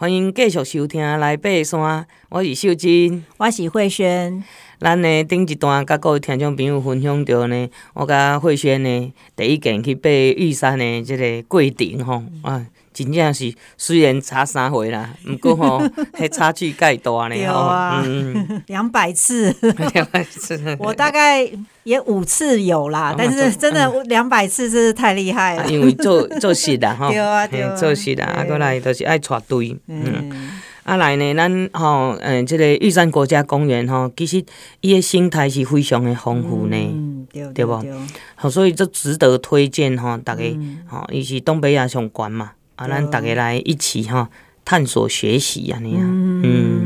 欢迎继续收听来爬山，我是秀珍，我是慧萱。咱呢顶一段甲各位听众朋友分享到呢，我甲慧萱呢第一件去爬玉山的即个过程吼啊。真正是虽然差三回啦，毋过吼，迄差距介大呢。有啊，两、嗯、百次，两百次，我大概也五次有啦，但是真的两百次真是太厉害了。因为做做事啦，吼，对啊对啊，做事啦，啊，过来都是爱插队。嗯，啊来呢，咱吼，嗯，这个玉山国家公园吼，其实伊的生态是非常的丰富呢，嗯，对对不？好，所以这值得推荐吼，大家吼，伊是东北亚上悬嘛。啊，咱大家来一起哈探索学习安尼啊，嗯，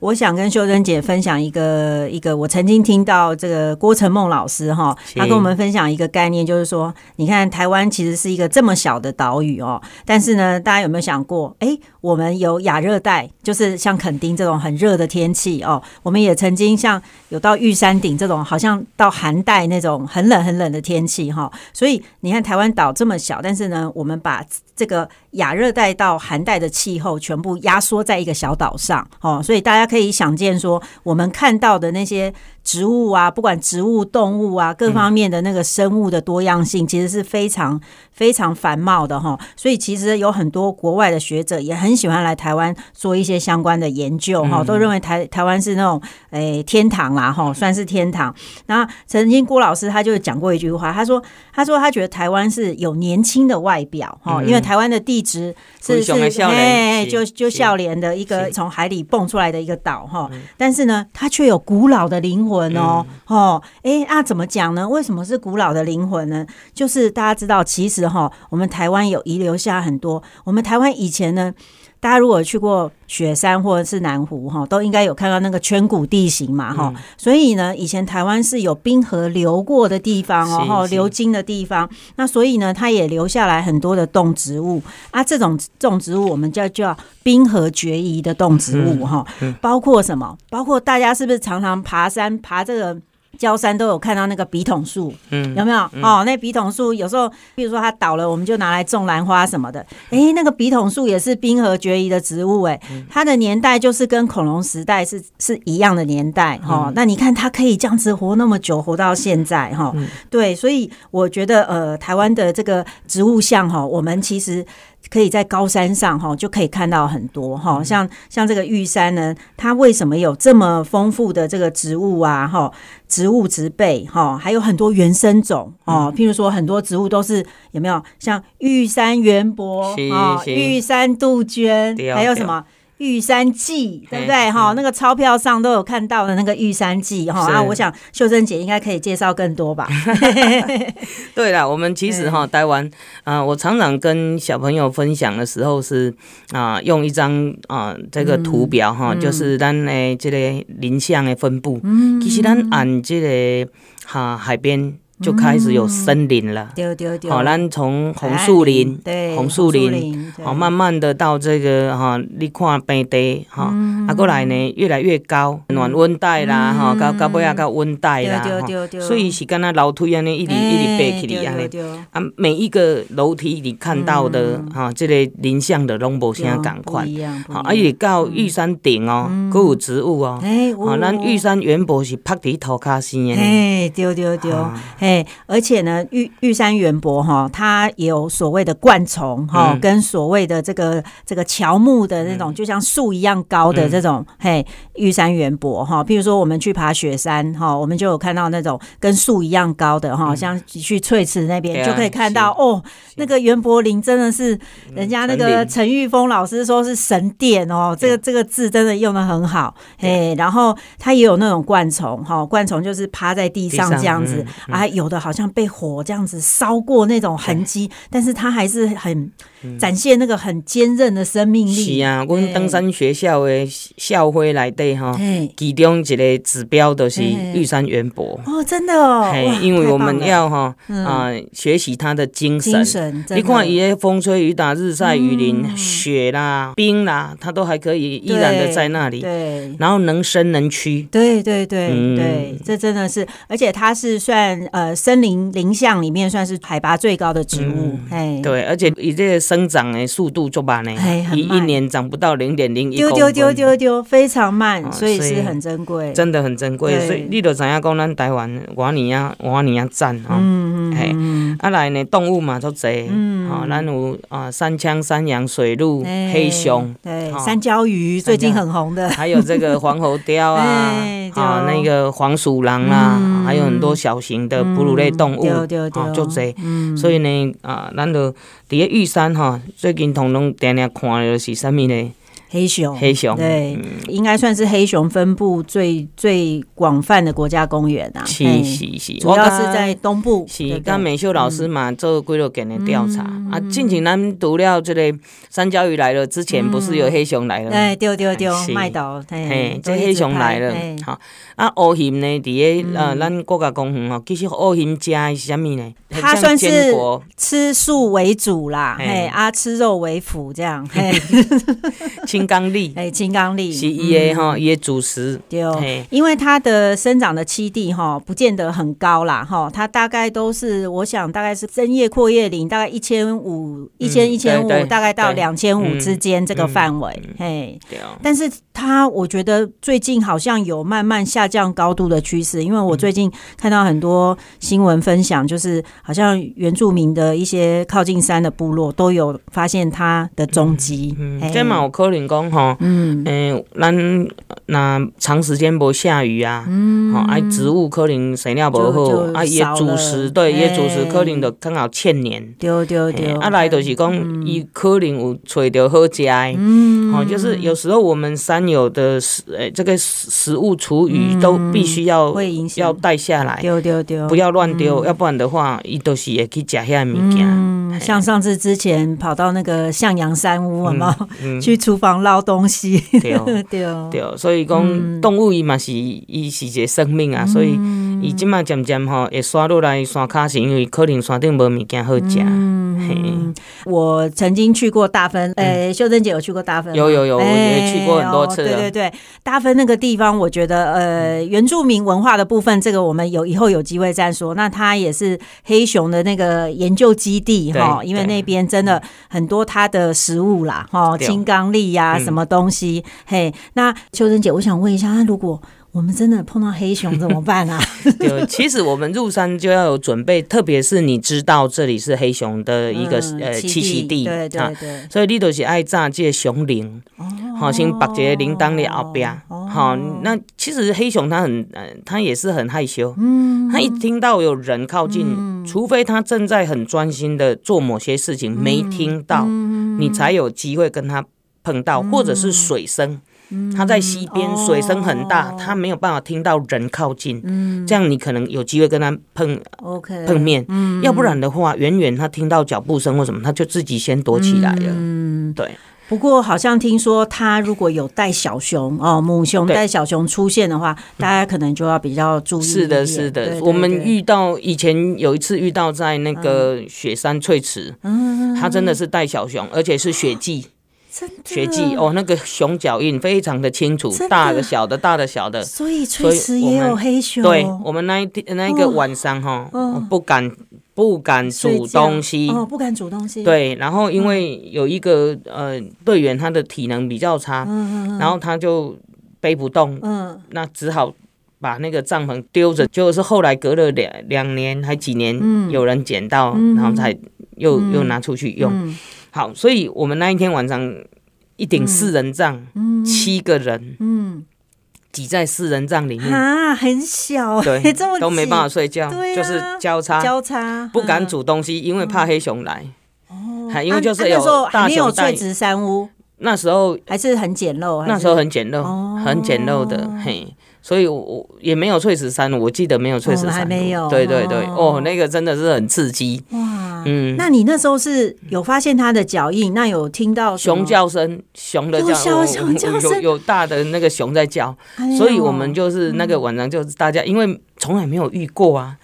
我想跟秀珍姐分享一个一个，我曾经听到这个郭成梦老师哈，他跟我们分享一个概念，就是说，你看台湾其实是一个这么小的岛屿哦，但是呢，大家有没有想过，哎，我们有亚热带，就是像垦丁这种很热的天气哦，我们也曾经像有到玉山顶这种，好像到寒带那种很冷很冷的天气哈，所以你看台湾岛这么小，但是呢，我们把这个亚热带到寒带的气候全部压缩在一个小岛上，哦，所以大家可以想见说，我们看到的那些。植物啊，不管植物、动物啊，各方面的那个生物的多样性，其实是非常非常繁茂的哈。所以其实有很多国外的学者也很喜欢来台湾做一些相关的研究哈，都认为台台湾是那种诶天堂啦哈，算是天堂。那曾经郭老师他就讲过一句话，他说他说他觉得台湾是有年轻的外表哈，因为台湾的地质是是哎就就笑脸的一个从海里蹦出来的一个岛哈，但是呢，它却有古老的灵魂。哦、嗯、哦，哎，那怎么讲呢？为什么是古老的灵魂呢？就是大家知道，其实哈，我们台湾有遗留下很多。我们台湾以前呢，大家如果去过雪山或者是南湖哈，都应该有看到那个圈谷地形嘛哈、嗯。所以呢，以前台湾是有冰河流过的地方哦，流经的地方。那所以呢，它也留下来很多的动植物啊。这种动植物我们叫叫冰河决议的动植物哈、嗯嗯，包括什么？包括大家是不是常常爬山爬这个？郊山都有看到那个笔筒树，嗯，有没有？嗯、哦，那笔筒树有时候，比如说它倒了，我们就拿来种兰花什么的。哎、欸，那个笔筒树也是冰河绝移的植物、欸，哎、嗯，它的年代就是跟恐龙时代是是一样的年代，哈、嗯。那你看它可以这样子活那么久，活到现在，哈、嗯。对，所以我觉得，呃，台湾的这个植物像，哈，我们其实。可以在高山上哈，就可以看到很多哈，像像这个玉山呢，它为什么有这么丰富的这个植物啊？哈，植物植被哈，还有很多原生种哦，譬如说很多植物都是有没有？像玉山圆柏啊、玉山杜鹃，还有什么？玉山记，对不对？哈，那个钞票上都有看到的那个玉山记哈。啊，我想秀珍姐应该可以介绍更多吧。对了，我们其实哈，台湾啊，我常常跟小朋友分享的时候是啊，用一张啊这个图表哈、嗯，就是咱的这个林相的分布。嗯，其实咱按这个哈海边。就开始有森林了，好、嗯，咱从红树林，对，红树林，好，慢慢的到这个哈，你看平地，哈、嗯，啊，过来呢，越来越高，暖温带啦，哈、嗯，到到尾啊，到温带啦，所以是跟那楼梯安尼一直一直爬起来安尼，啊，每一个楼梯你看到的哈、嗯，这个林相的拢无啥共款，好，而且到玉山顶哦，搁、嗯、有植物哦，好，咱玉山圆柏是趴伫土骹生的，哎，对对对。哎，而且呢，玉玉山园博哈，它也有所谓的灌丛哈、嗯，跟所谓的这个这个乔木的那种，嗯、就像树一样高的这种、嗯、嘿，玉山园博哈。譬如说，我们去爬雪山哈，我们就有看到那种跟树一样高的哈、嗯，像去翠池那边、嗯、就可以看到哦，那个圆柏林真的是人家那个陈玉峰老师说是神殿哦，这个这个字真的用的很好嘿。然后它也有那种灌丛哈，灌丛就是趴在地上这样子啊。有的好像被火这样子烧过那种痕迹，但是他还是很展现那个很坚韧的生命力。是啊，我们登山学校的校徽来对哈，其中一个指标都是玉山圆柏哦，真的哦，因为我们要哈啊学习它的精神。精神，你看，伊的风吹雨打、日晒雨淋、嗯、雪啦、冰啦，它都还可以依然的在那里。对，然后能伸能屈。对对对、嗯、对，这真的是，而且它是算呃。森林林相里面算是海拔最高的植物，哎、嗯，对，而且以这个生长的速度就慢呢，一一年长不到零点零一丢丢丢丢丢，非常慢，所以是很珍贵，真的很珍贵。所以你都知影讲，咱台湾我尼亚瓦尼亚赞哈，嘿，啊来呢动物嘛都侪，好，咱有啊山羌、山羊、水鹿、黑熊，对，山椒鱼最近很红的，还有这个黄喉貂啊，啊那个黄鼠狼啦，还有很多小型的哺乳类动物，啊就侪，所以呢啊，咱就伫个玉山哈，最近统统定定看的是啥物呢？黑熊，黑熊，对，应该算是黑熊分布最最广泛的国家公园啊。是是是，主要是在东部。是，跟美秀老师嘛做几落件的调查啊。近前咱读了这个山椒鱼来了之前，不是有黑熊来了？哎，对对对，麦岛，嘿，这黑熊来了。好，啊，乌熊呢？伫个呃，咱国家公园哦，其实乌熊吃是啥物呢？它算是吃素为主啦，嘿，啊，吃肉为辅这样，嘿。青刚櫟，哎，青刚櫟是伊的哈，伊的主食。对，因为它的生长的栖地哈，不见得很高啦哈，它大概都是，我想大概是针叶阔叶林，大概一千五、一千一千五，大概到两千五之间这个范围。嘿，但是它我觉得最近好像有慢慢下降高度的趋势，因为我最近看到很多新闻分享，就是好像原住民的一些靠近山的部落都有发现它的踪迹。嗯，这嘛有可能。讲吼，嗯，诶，咱那长时间无下雨啊，嗯，吼，啊，植物可能生了无好，啊，伊主食对，伊主食可能就刚好欠年，对对对，啊，来就是讲伊可能有找到好食的，嗯，吼，就是有时候我们山友的食，诶，这个食物厨余都必须要会影响。要带下来，丢丢丢，不要乱丢，要不然的话，伊都是会去食遐物件，像上次之前跑到那个向阳山屋，有没有？去厨房捞东西？对。对。对，所以讲动物伊嘛是伊是一个生命啊，所以伊即马渐渐吼会刷落来山卡，是因为可能山顶无物件好食。嗯，我曾经去过大分，诶，秀珍姐有去过大分？有有有，我也去过很多次。对对对，大分那个地方，我觉得呃，原住民文化的部分，这个我们有以后有机会再说。那它也是黑熊的那个研究基地哈，因为那边真的很多它的食物啦，哈，青刚力呀，什么东西？嘿，那秀珍姐，我想问一下，那如果我们真的碰到黑熊怎么办啊？对，其实我们入山就要有准备，特别是你知道这里是黑熊的一个呃栖息地，对对对，所以你都是爱炸这熊铃，好，先把这个铃铛的后边，好，那其实黑熊它很呃，它也是很害羞，嗯，它一听到有人靠近，除非它正在很专心的做某些事情，没听到，你才有机会跟它碰到，或者是水声。它在溪边，水声很大，它没有办法听到人靠近，这样你可能有机会跟它碰碰面，嗯要不然的话，远远它听到脚步声或什么，它就自己先躲起来了。嗯，对。不过好像听说，它如果有带小熊哦，母熊带小熊出现的话，大家可能就要比较注意。是的，是的。我们遇到以前有一次遇到在那个雪山翠池，嗯，它真的是带小熊，而且是雪季。血迹哦，那个熊脚印非常的清楚，大的、小的、大的、小的，所以翠池也有黑熊。对，我们那一天那一个晚上哈，不敢不敢煮东西，哦，不敢煮东西。对，然后因为有一个呃队员，他的体能比较差，然后他就背不动，嗯，那只好把那个帐篷丢着，就是后来隔了两两年还几年，有人捡到，然后才又又拿出去用。好，所以我们那一天晚上一顶四人帐，嗯、七个人，嗯，挤在四人帐里面。啊，很小，对，都没办法睡觉，啊、就是交叉。交叉，不敢煮东西，嗯、因为怕黑熊来。哦，因为就是有大熊带。垂直山屋，那时候还是很简陋，那时候很简陋，哦、很简陋的，嘿。所以，我也没有翠石山，我记得没有翠石山，还没有。对对对，哦，那个真的是很刺激。哇，嗯，那你那时候是有发现它的脚印？那有听到熊叫声，熊的叫，熊叫声，有有大的那个熊在叫，所以我们就是那个晚上就是大家，因为从来没有遇过啊，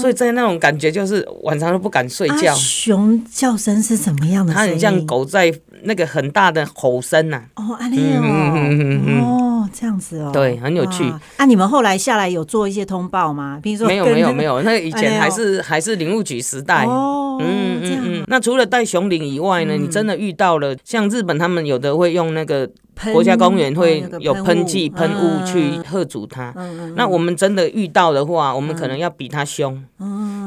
所以在那种感觉就是晚上都不敢睡觉。熊叫声是什么样的？它很像狗在那个很大的吼声呐。哦，阿丽哦，哦。哦，这样子哦，对，很有趣。啊，你们后来下来有做一些通报吗？比如说，没有，没有，没有。那以前还是还是林务局时代。哦，嗯嗯嗯。那除了带熊领以外呢，你真的遇到了像日本他们有的会用那个国家公园会有喷剂喷雾去喝阻它。那我们真的遇到的话，我们可能要比他凶，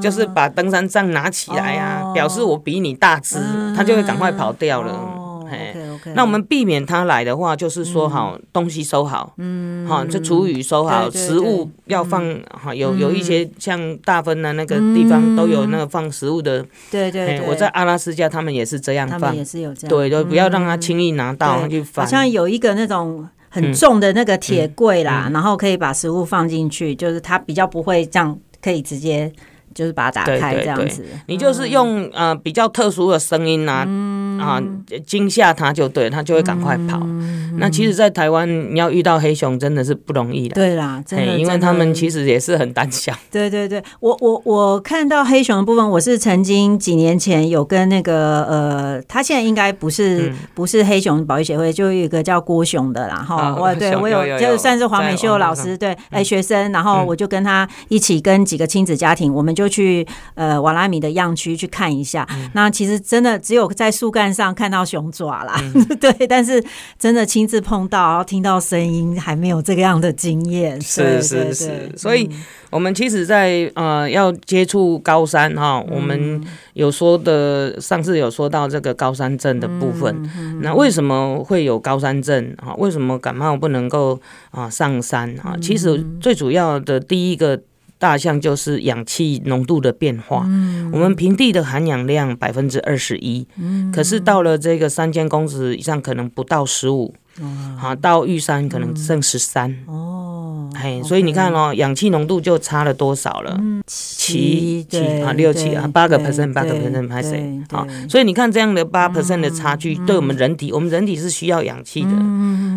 就是把登山杖拿起来啊，表示我比你大只，他就会赶快跑掉了。那我们避免他来的话，就是说好东西收好，嗯，好这厨余收好，食物要放好，有有一些像大分的那个地方都有那个放食物的，对对，我在阿拉斯加他们也是这样放，他们也是有这样，对，就不要让他轻易拿到去放。好像有一个那种很重的那个铁柜啦，然后可以把食物放进去，就是它比较不会这样，可以直接就是把它打开这样子。你就是用呃比较特殊的声音啊。啊，惊吓他就对，他就会赶快跑。嗯、那其实，在台湾你要遇到黑熊真的是不容易的。对啦，真的，因为他们其实也是很胆小。对对对，我我我看到黑熊的部分，我是曾经几年前有跟那个呃，他现在应该不是、嗯、不是黑熊保育协会，就有一个叫郭熊的啦哈。我、哦、对我有，就算是黄美秀老师对哎学生，然后我就跟他一起跟几个亲子家庭，嗯、我们就去呃瓦拉米的样区去看一下。嗯、那其实真的只有在树干上看到熊爪啦，嗯、对，但是真的亲自碰到，然后听到声音，还没有这个样的经验。是是是，所以我们其实在，在呃要接触高山哈，我们有说的，上次有说到这个高山症的部分。嗯、那为什么会有高山症啊？为什么感冒不能够啊上山啊？其实最主要的第一个。大象就是氧气浓度的变化。嗯，我们平地的含氧量百分之二十一，可是到了这个三千公尺以上，可能不到十五。好，到玉山可能剩十三。哦，嘿，所以你看哦，氧气浓度就差了多少了？七七啊，六七啊，八个 percent，八个 percent 还是好，所以你看这样的八 percent 的差距，对我们人体，我们人体是需要氧气的。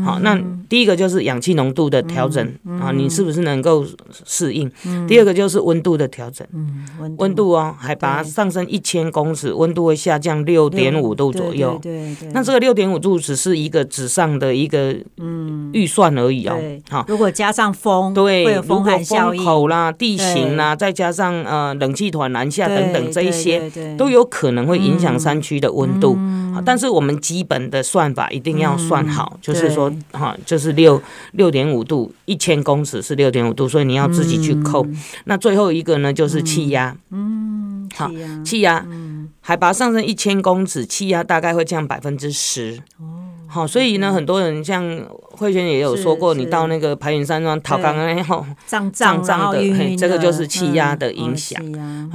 好，那第一个就是氧气浓度的调整啊，你是不是能够适应？第二个就是温度的调整。温度哦，海拔上升一千公尺，温度会下降六点五度左右。对对，那这个六点五度只是一个纸上的一个嗯预算而已哦。好，如果加上风，对，如果风口啦、地形啦，再加上呃冷气团南下等等这一些，都有可能会影响山区的温度。但是我们基本的算法一定要算好，就是说哈，就是六六点五度，一千公尺是六点五度，所以你要自己去扣。那最后一个呢，就是气压。嗯，好，气压，海拔上升一千公尺，气压大概会降百分之十。哦。好，所以呢，很多人像慧娟也有说过，你到那个排云山庄逃岗然后胀胀胀的，这个就是气压的影响。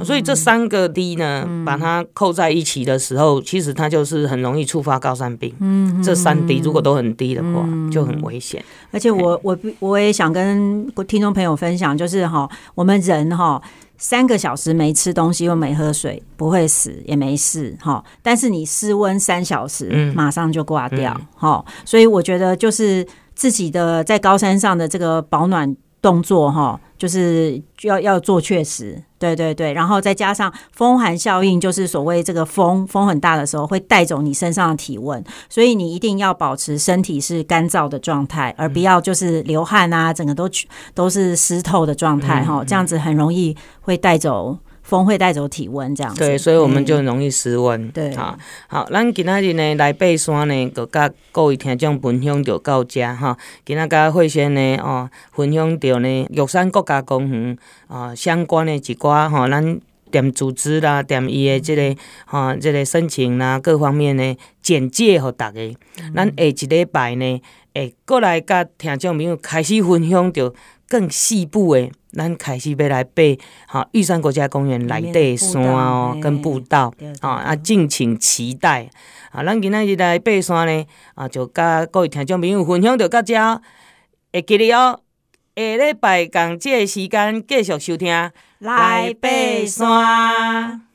所以这三个 D 呢，把它扣在一起的时候，其实它就是很容易触发高山病。嗯，这三 D 如果都很低的话，就很危险。而且我我我也想跟听众朋友分享，就是哈，我们人哈。三个小时没吃东西又没喝水，不会死也没事哈。但是你室温三小时，马上就挂掉哈。所以我觉得就是自己的在高山上的这个保暖动作哈，就是要要做确实。对对对，然后再加上风寒效应，就是所谓这个风风很大的时候会带走你身上的体温，所以你一定要保持身体是干燥的状态，而不要就是流汗啊，整个都都是湿透的状态哈，这样子很容易会带走。风会带走体温，这样子。对，所以我们就很容易失温。对，好，好，咱今仔日呢来爬山呢，就甲各位听众分享就到这哈。今仔甲慧仙呢哦，分享到呢玉山国家公园啊相关的一寡吼，咱点组织啦，点伊的这个哈，这个申请啦，各方面的简介给大家。咱下一礼拜呢，会过来甲听众朋友开始分享到更细部诶。咱开始要来爬，哈，玉山国家公园内底山哦，跟步道，啊啊，敬请期待。啊，咱今仔日来爬山呢，啊，就甲各位听众朋友分享到到这，会记得哦，下礼拜同这个时间继续收听来爬山。